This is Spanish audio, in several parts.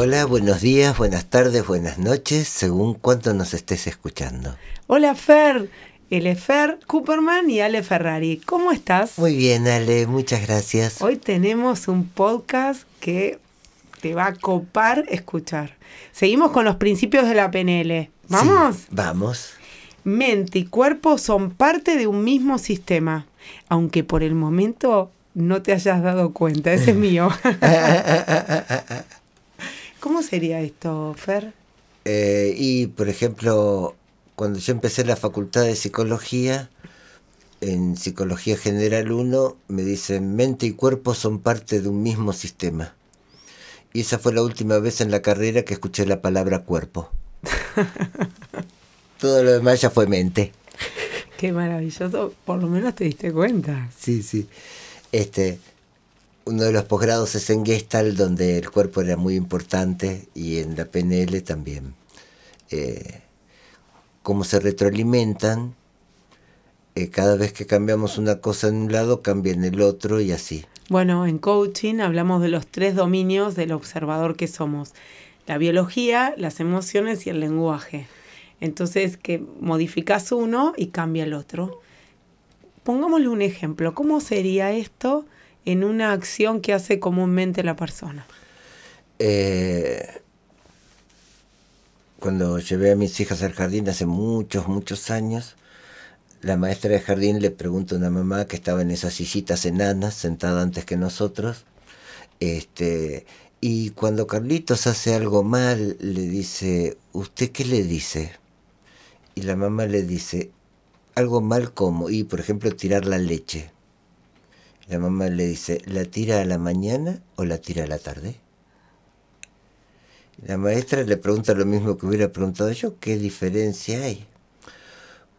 Hola, buenos días, buenas tardes, buenas noches, según cuánto nos estés escuchando. Hola Fer, él es Fer Cooperman y Ale Ferrari. ¿Cómo estás? Muy bien, Ale, muchas gracias. Hoy tenemos un podcast que te va a copar escuchar. Seguimos con los principios de la PNL. ¿Vamos? Sí, vamos. Mente y cuerpo son parte de un mismo sistema, aunque por el momento no te hayas dado cuenta. Ese es mío. ¿Cómo sería esto, Fer? Eh, y, por ejemplo, cuando yo empecé la facultad de psicología, en Psicología General 1, me dicen mente y cuerpo son parte de un mismo sistema. Y esa fue la última vez en la carrera que escuché la palabra cuerpo. Todo lo demás ya fue mente. Qué maravilloso, por lo menos te diste cuenta. Sí, sí. Este, uno de los posgrados es en Gestalt, donde el cuerpo era muy importante, y en la PNL también. Eh, cómo se retroalimentan. Eh, cada vez que cambiamos una cosa en un lado, cambia en el otro y así. Bueno, en coaching hablamos de los tres dominios del observador que somos. La biología, las emociones y el lenguaje. Entonces, que modificas uno y cambia el otro. Pongámosle un ejemplo. ¿Cómo sería esto en una acción que hace comúnmente la persona? Eh, cuando llevé a mis hijas al jardín hace muchos, muchos años, la maestra de jardín le pregunta a una mamá que estaba en esas sillitas enanas, sentada antes que nosotros, este, y cuando Carlitos hace algo mal, le dice, ¿usted qué le dice? Y la mamá le dice, algo mal como, y por ejemplo, tirar la leche. La mamá le dice, ¿la tira a la mañana o la tira a la tarde? La maestra le pregunta lo mismo que hubiera preguntado yo, ¿qué diferencia hay?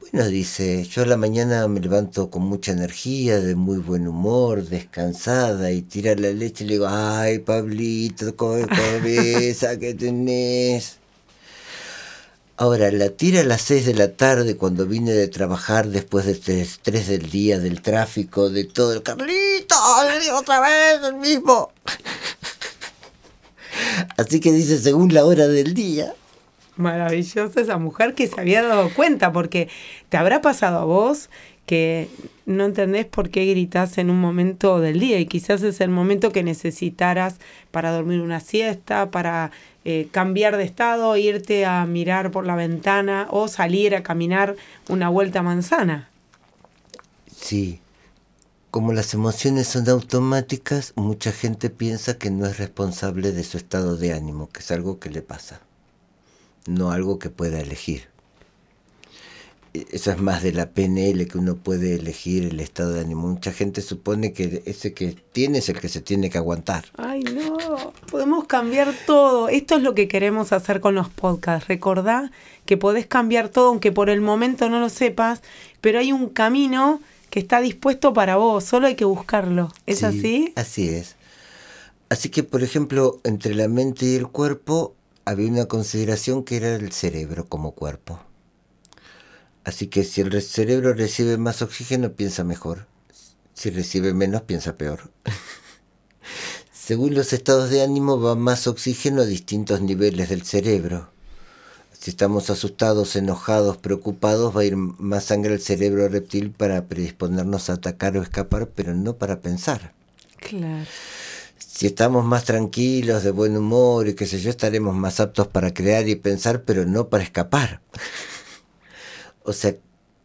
Bueno, dice, yo a la mañana me levanto con mucha energía, de muy buen humor, descansada, y tira la leche y le digo, ay, Pablito, cabeza que tenés. Ahora, la tira a las 6 de la tarde cuando vine de trabajar después del estrés del día, del tráfico, de todo. El Carlito, le digo otra vez el mismo. Así que dice según la hora del día. Maravillosa esa mujer que se había dado cuenta, porque te habrá pasado a vos que no entendés por qué gritas en un momento del día y quizás es el momento que necesitaras para dormir una siesta, para eh, cambiar de estado, irte a mirar por la ventana o salir a caminar una vuelta a manzana. Sí, como las emociones son automáticas, mucha gente piensa que no es responsable de su estado de ánimo, que es algo que le pasa, no algo que pueda elegir. E, eso es más de la PNL que uno puede elegir el estado de ánimo. Mucha gente supone que ese que tiene es el que se tiene que aguantar. Ay, no, podemos cambiar todo. Esto es lo que queremos hacer con los podcasts. Recordá que podés cambiar todo, aunque por el momento no lo sepas, pero hay un camino que está dispuesto para vos, solo hay que buscarlo. ¿Es Sí, así? Así es. Así que, por ejemplo, entre la mente y el cuerpo había una consideración que era el cerebro como cuerpo. Así que si el re- cerebro recibe más oxígeno, piensa mejor. Si recibe menos, piensa peor. Según los estados de ánimo, va más oxígeno a distintos niveles del cerebro. Si estamos asustados, enojados, preocupados, va a ir más sangre al cerebro reptil para predisponernos a atacar o escapar, pero no para pensar. Claro. Si estamos más tranquilos, de buen humor y qué sé yo, estaremos más aptos para crear y pensar, pero no para escapar. o sea,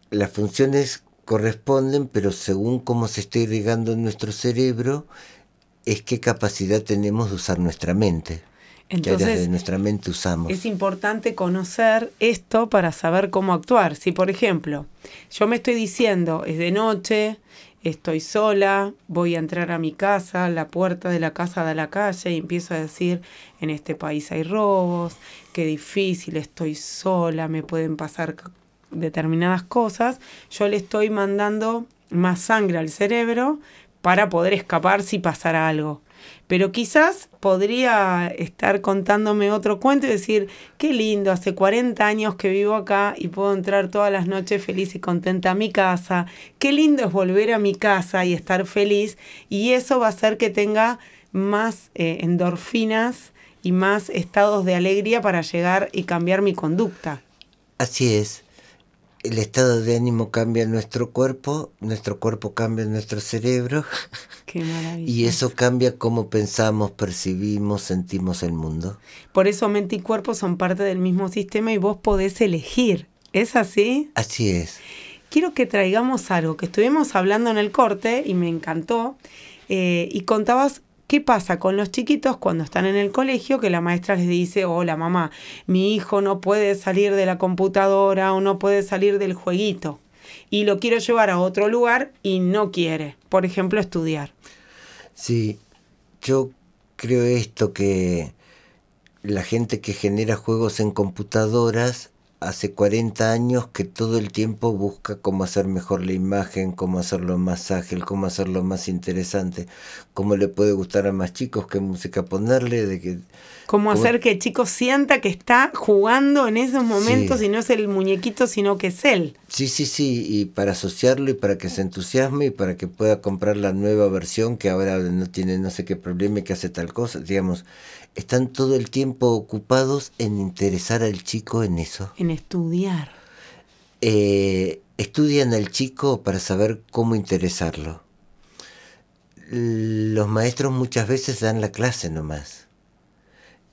las funciones corresponden, pero según cómo se está irrigando en nuestro cerebro, es qué capacidad tenemos de usar nuestra mente. ¿Qué áreas de Entonces, nuestra mente usamos? es importante conocer esto para saber cómo actuar. Si, por ejemplo, yo me estoy diciendo, es de noche, estoy sola, voy a entrar a mi casa, la puerta de la casa da a la calle y empiezo a decir, en este país hay robos, qué difícil, estoy sola, me pueden pasar determinadas cosas, yo le estoy mandando más sangre al cerebro para poder escapar si pasara algo. Pero quizás podría estar contándome otro cuento y decir, qué lindo, hace 40 años que vivo acá y puedo entrar todas las noches feliz y contenta a mi casa. Qué lindo es volver a mi casa y estar feliz. Y eso va a hacer que tenga más eh, endorfinas y más estados de alegría para llegar y cambiar mi conducta. Así es el estado de ánimo cambia nuestro cuerpo, nuestro cuerpo cambia nuestro cerebro. Qué maravilla. Y eso cambia cómo pensamos, percibimos, sentimos el mundo. Por eso mente y cuerpo son parte del mismo sistema y vos podés elegir. ¿Es así? Así es. Quiero que traigamos algo que estuvimos hablando en el corte y me encantó. Eh, y contabas ¿Qué pasa con los chiquitos cuando están en el colegio que la maestra les dice, hola mamá, mi hijo no puede salir de la computadora o no puede salir del jueguito y lo quiero llevar a otro lugar y no quiere, por ejemplo, estudiar? Sí, yo creo esto que la gente que genera juegos en computadoras hace 40 años que todo el tiempo busca cómo hacer mejor la imagen, cómo hacerlo más ágil, cómo hacerlo más interesante, cómo le puede gustar a más chicos, qué música ponerle, de que cómo hacer que el chico sienta que está jugando en esos momentos y no es el muñequito, sino que es él. Sí, sí, sí, y para asociarlo y para que se entusiasme y para que pueda comprar la nueva versión que ahora no tiene no sé qué problema y que hace tal cosa, digamos, están todo el tiempo ocupados en interesar al chico en eso. En estudiar. Eh, estudian al chico para saber cómo interesarlo. Los maestros muchas veces dan la clase nomás.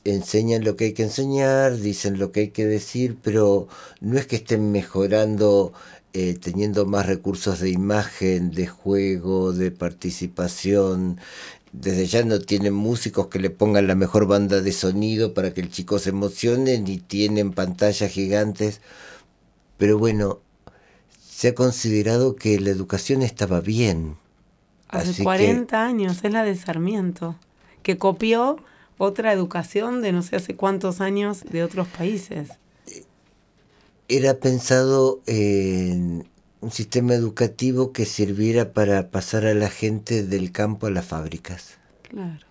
Enseñan lo que hay que enseñar, dicen lo que hay que decir, pero no es que estén mejorando eh, teniendo más recursos de imagen, de juego, de participación, desde ya no tienen músicos que le pongan la mejor banda de sonido para que el chico se emocione, ni tienen pantallas gigantes. Pero bueno, se ha considerado que la educación estaba bien. Hace 40 años, es la de Sarmiento, que copió otra educación de no sé hace cuántos años de otros países. Era pensado en un sistema educativo que sirviera para pasar a la gente del campo a las fábricas. Claro.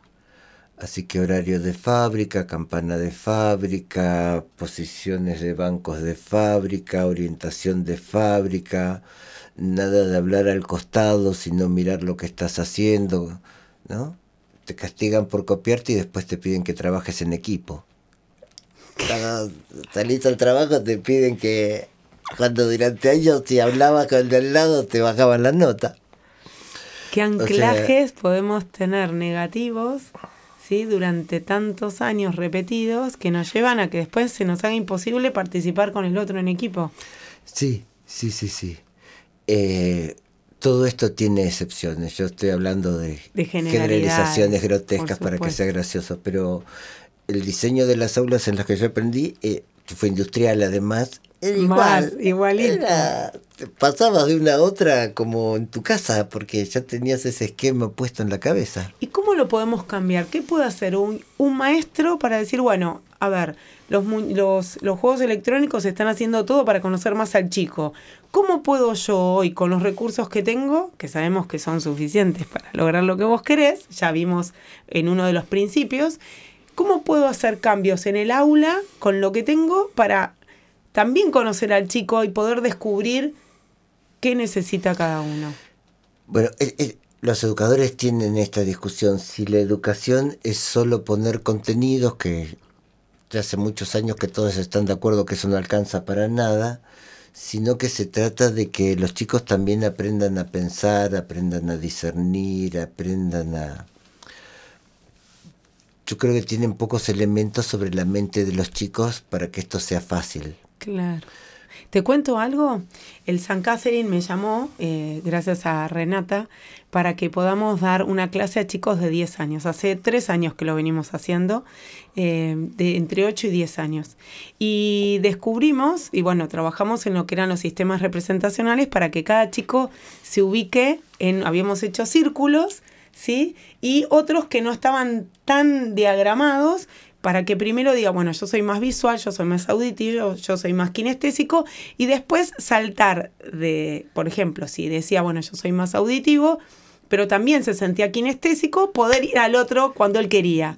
Así que horario de fábrica, campana de fábrica, posiciones de bancos de fábrica, orientación de fábrica, nada de hablar al costado, sino mirar lo que estás haciendo, ¿no? Te castigan por copiarte y después te piden que trabajes en equipo. Cuando salís al trabajo te piden que cuando durante años si hablabas con el de al lado te bajaban la nota. ¿Qué anclajes podemos tener negativos ¿sí? durante tantos años repetidos que nos llevan a que después se nos haga imposible participar con el otro en equipo? Sí, sí, sí, sí. Eh, todo esto tiene excepciones. Yo estoy hablando de, generalizaciones grotescas para que sea gracioso, pero el diseño de las aulas en las que yo aprendí eh, fue industrial además era igual. igualito. pasabas de una a otra como en tu casa, porque ya tenías ese esquema puesto en la cabeza. ¿Y cómo lo podemos cambiar? ¿Qué puede hacer un, un maestro para decir, bueno, a ver, los, los, los juegos electrónicos están haciendo todo para conocer más al chico? ¿Cómo puedo yo hoy, con los recursos que tengo, que sabemos que son suficientes para lograr lo que vos querés, ya vimos en uno de los principios, ¿cómo puedo hacer cambios en el aula con lo que tengo para también conocer al chico y poder descubrir qué necesita cada uno. Bueno, los educadores tienen esta discusión, si la educación es solo poner contenidos, que ya hace muchos años que todos están de acuerdo que eso no alcanza para nada, sino que se trata de que los chicos también aprendan a pensar, aprendan a discernir, aprendan a... Yo creo que tienen pocos elementos sobre la mente de los chicos para que esto sea fácil. Claro. ¿Te cuento algo? El San Catherine me llamó, eh, gracias a Renata, para que podamos dar una clase a chicos de 10 años. Hace 3 años que lo venimos haciendo, eh, de entre 8 y 10 años. Y descubrimos, y bueno, trabajamos en lo que eran los sistemas representacionales para que cada chico se ubique en, habíamos hecho círculos, ¿sí? Y otros que no estaban tan diagramados para que primero diga, bueno, yo soy más visual, yo soy más auditivo, yo soy más kinestésico, y después saltar de, por ejemplo, si decía, bueno, yo soy más auditivo, pero también se sentía kinestésico, poder ir al otro cuando él quería.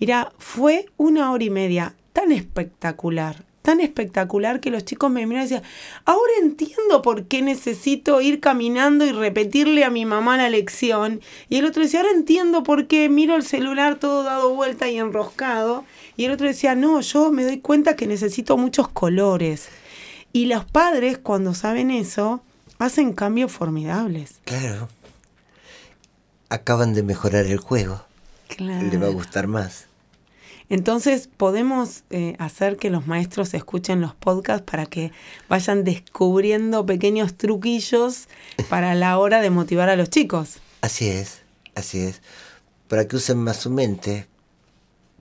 Mira, fue una hora y media tan espectacular, tan espectacular que los chicos me miraban y decían, ahora entiendo por qué necesito ir caminando y repetirle a mi mamá la lección. Y el otro decía, ahora entiendo por qué miro el celular todo dado vuelta y enroscado. Y el otro decía, no, yo me doy cuenta que necesito muchos colores. Y los padres, cuando saben eso, hacen cambios formidables. Claro. Acaban de mejorar el juego. Claro. Le va a gustar más. Entonces podemos eh, hacer que los maestros escuchen los podcasts para que vayan descubriendo pequeños truquillos para la hora de motivar a los chicos. Así es, así es. Para que usen más su mente.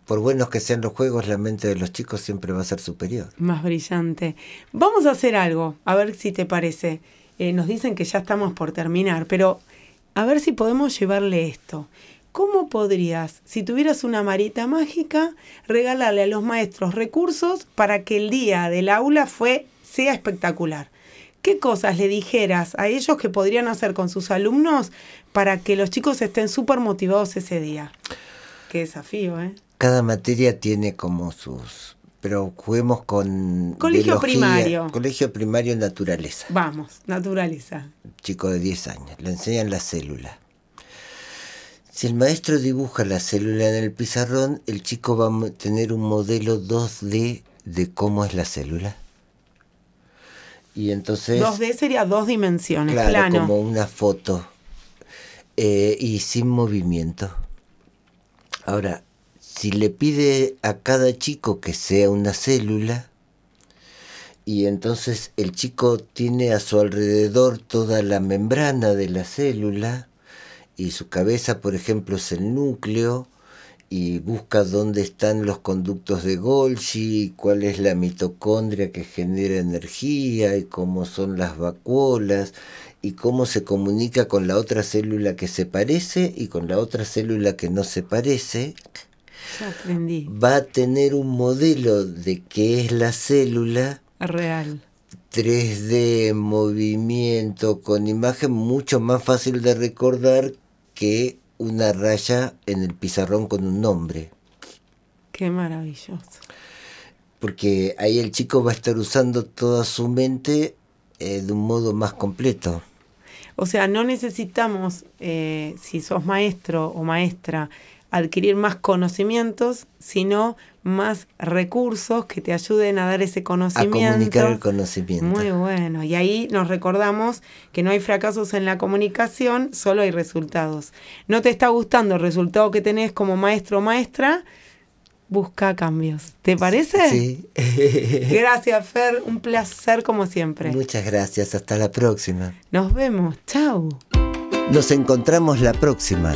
Por buenos que sean los juegos, la mente de los chicos siempre va a ser superior. Más brillante. Vamos a hacer algo, a ver si te parece. Eh, nos dicen que ya estamos por terminar, pero a ver si podemos llevarle esto. ¿Cómo podrías, si tuvieras una marita mágica, regalarle a los maestros recursos para que el día del aula fue, sea espectacular? ¿Qué cosas le dijeras a ellos que podrían hacer con sus alumnos para que los chicos estén súper motivados ese día? Qué desafío, ¿eh? Cada materia tiene como sus... Pero juguemos con... Colegio primario. Colegio primario naturaleza. Vamos, naturaleza. Chico de 10 años. Le enseñan la célula. Si el maestro dibuja la célula en el pizarrón, el chico va a tener un modelo 2D de cómo es la célula. Y entonces... 2D sería dos dimensiones, claro, plano. como una foto. Eh, y sin movimiento. Ahora, si le pide a cada chico que sea una célula, y entonces el chico tiene a su alrededor toda la membrana de la célula, y su cabeza, por ejemplo, es el núcleo y busca dónde están los conductos de Golgi, cuál es la mitocondria que genera energía y cómo son las vacuolas y cómo se comunica con la otra célula que se parece y con la otra célula que no se parece. Ya aprendí. Va a tener un modelo de qué es la célula Real. 3D, movimiento, con imagen mucho más fácil de recordar que una raya en el pizarrón con un nombre. Qué maravilloso. Porque ahí el chico va a estar usando toda su mente eh, de un modo más completo. O sea, no necesitamos, eh, si sos maestro o maestra, adquirir más conocimientos, sino más recursos que te ayuden a dar ese A conocimiento. comunicar el conocimiento. Muy bueno. Y ahí nos recordamos que no hay fracasos en la comunicación, solo hay resultados. ¿No te está gustando el resultado que tenés como maestro o maestra? Busca cambios. ¿Te parece? Sí. Gracias, Fer. Un placer como siempre. Muchas gracias. Hasta la próxima. Nos vemos. Chau. Nos encontramos la próxima.